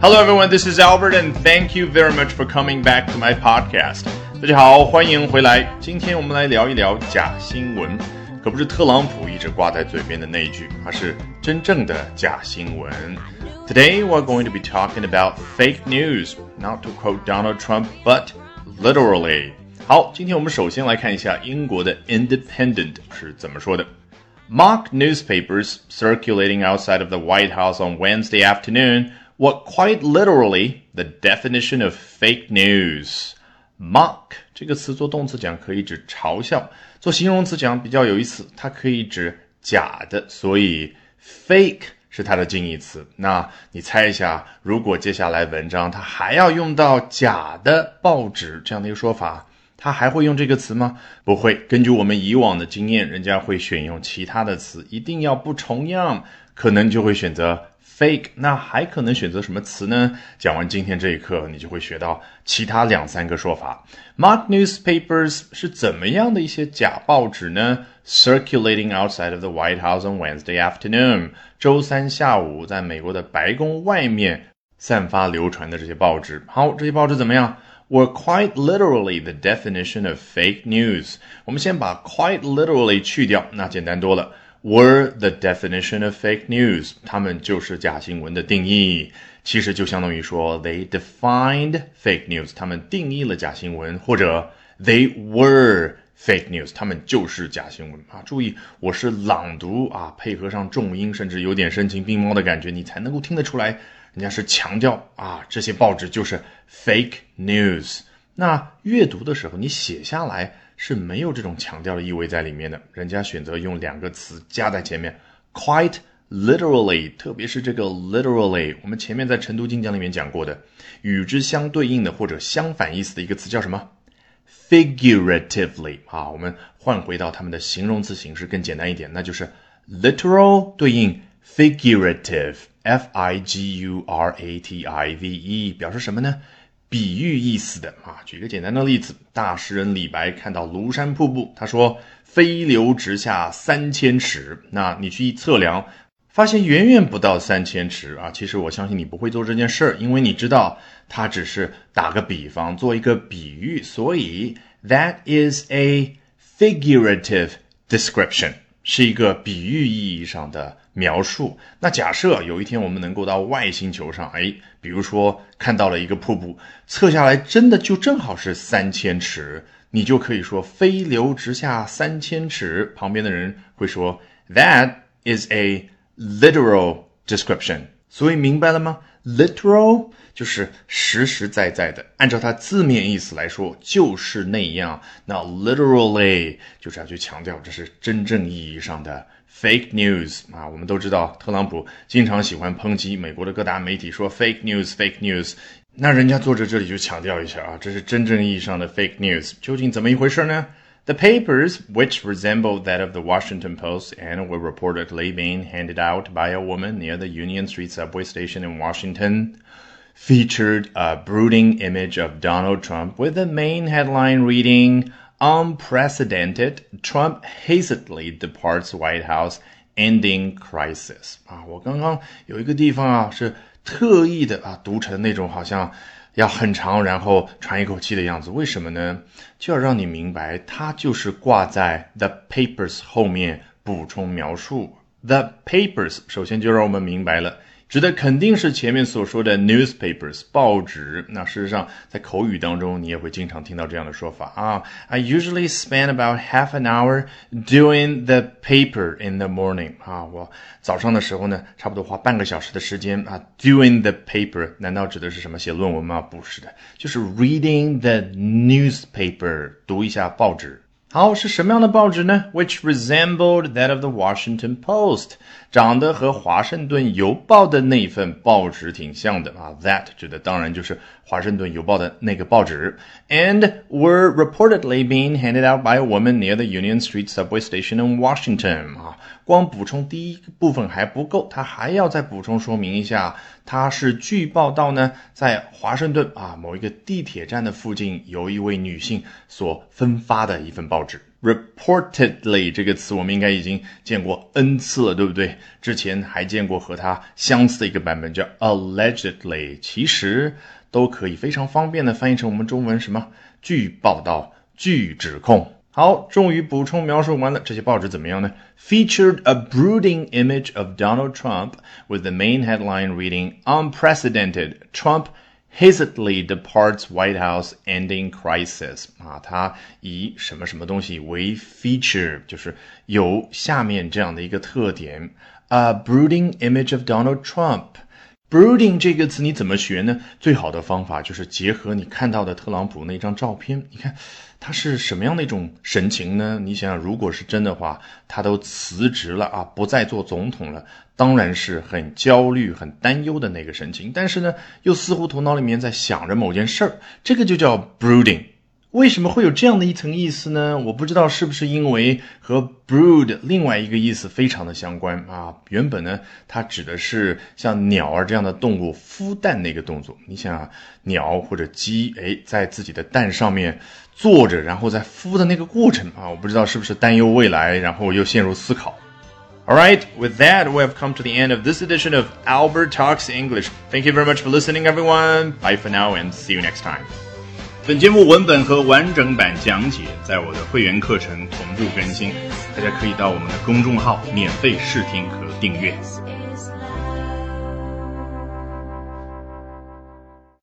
Hello, everyone. This is Albert, and thank you very much for coming back to my podcast. 大家好，欢迎回来。今天我们来聊一聊假新闻，可不是特朗普一直挂在嘴边的那一句，而是真正的假新闻。Today we're going to be talking about fake news, not to quote Donald Trump, but literally. 好，今天我们首先来看一下英国的 Independent 是怎么说的。Mock newspapers circulating outside of the White House on Wednesday afternoon what quite literally the definition of fake news. Mock 这个词做动词讲可以指嘲笑，做形容词讲比较有意思，它可以指假的，所以 fake 是它的近义词。那你猜一下，如果接下来文章它还要用到假的报纸这样的一个说法，它还会用这个词吗？不会。根据我们以往的经验，人家会选用其他的词，一定要不重样，可能就会选择。fake，那还可能选择什么词呢？讲完今天这一课，你就会学到其他两三个说法。Mock newspapers 是怎么样的一些假报纸呢？Circulating outside of the White House on Wednesday afternoon，周三下午在美国的白宫外面散发流传的这些报纸。好，这些报纸怎么样？Were quite literally the definition of fake news。我们先把 quite literally 去掉，那简单多了。Were the definition of fake news，他们就是假新闻的定义。其实就相当于说，they defined fake news，他们定义了假新闻，或者 they were fake news，他们就是假新闻啊。注意，我是朗读啊，配合上重音，甚至有点声情并茂的感觉，你才能够听得出来，人家是强调啊，这些报纸就是 fake news。那阅读的时候，你写下来。是没有这种强调的意味在里面的，人家选择用两个词加在前面，quite literally，特别是这个 literally，我们前面在晨读精讲里面讲过的，与之相对应的或者相反意思的一个词叫什么？figuratively 啊，我们换回到它们的形容词形式更简单一点，那就是 literal 对应 figurative，f i g u r a t i v e，表示什么呢？比喻意思的啊，举个简单的例子，大诗人李白看到庐山瀑布，他说飞流直下三千尺。那你去一测量，发现远远不到三千尺啊。其实我相信你不会做这件事儿，因为你知道他只是打个比方，做一个比喻。所以 that is a figurative description，是一个比喻意义上的。描述。那假设有一天我们能够到外星球上，哎，比如说看到了一个瀑布，测下来真的就正好是三千尺，你就可以说飞流直下三千尺。旁边的人会说，That is a literal description。所以明白了吗？Literal 就是实实在在的，按照它字面意思来说就是那样。那 literally 就是要去强调这是真正意义上的。Fake news 啊，我们都知道，特朗普经常喜欢抨击美国的各大媒体，说 fake news，fake news。那人家作者这里就强调一下啊，这是真正意义上的 fake news，究竟怎么一回事呢 ？The papers, which resembled that of the Washington Post and were reportedly being handed out by a woman near the Union Street subway station in Washington, featured a brooding image of Donald Trump with the main headline reading, Unprecedented, Trump hastily departs White House, ending crisis. 啊，我刚刚有一个地方啊，是特意的啊读成那种好像 要很长，然后喘一口气的样子。为什么呢？就要让你明白，它就是挂在 the papers 后面补充描述。The papers 首先就让我们明白了。指的肯定是前面所说的 newspapers 报纸。那事实上，在口语当中，你也会经常听到这样的说法啊。I usually spend about half an hour doing the paper in the morning。啊，我早上的时候呢，差不多花半个小时的时间啊，doing the paper。难道指的是什么写论文吗？不是的，就是 reading the newspaper，读一下报纸。好，是什么样的报纸呢？Which resembled that of the Washington Post，长得和华盛顿邮报的那份报纸挺像的啊。That 指的当然就是华盛顿邮报的那个报纸。And were reportedly being handed out by a woman near the Union Street subway station in Washington 啊。 光补充第一部分还不够，他还要再补充说明一下，他是据报道呢，在华盛顿啊某一个地铁站的附近，由一位女性所分发的一份报纸。reportedly 这个词我们应该已经见过 n 次了，对不对？之前还见过和它相似的一个版本叫 allegedly，其实都可以非常方便的翻译成我们中文什么？据报道、据指控。好，终于补充描述完了。这些报纸怎么样呢？Featured a brooding image of Donald Trump with the main headline reading "Unprecedented Trump." Hastily departs White House, ending crisis 啊，它以什么什么东西为 feature，就是有下面这样的一个特点：a brooding image of Donald Trump。 Brooding 这个词你怎么学呢？最好的方法就是结合你看到的特朗普那张照片，你看他是什么样的一种神情呢？你想想，如果是真的话，他都辞职了啊，不再做总统了，当然是很焦虑、很担忧的那个神情。但是呢，又似乎头脑里面在想着某件事儿，这个就叫 brooding。为什么会有这样的一层意思呢？我不知道是不是因为和 brood 另外一个意思非常的相关啊。原本呢，它指的是像鸟儿这样的动物孵蛋那个动作。你想啊，鸟或者鸡，哎，在自己的蛋上面坐着，然后在孵的那个过程啊，我不知道是不是担忧未来，然后又陷入思考。All right, with that, we have come to the end of this edition of Albert Talks English. Thank you very much for listening, everyone. Bye for now, and see you next time. 本节目文本和完整版讲解在我的会员课程同步更新，大家可以到我们的公众号免费试听和订阅。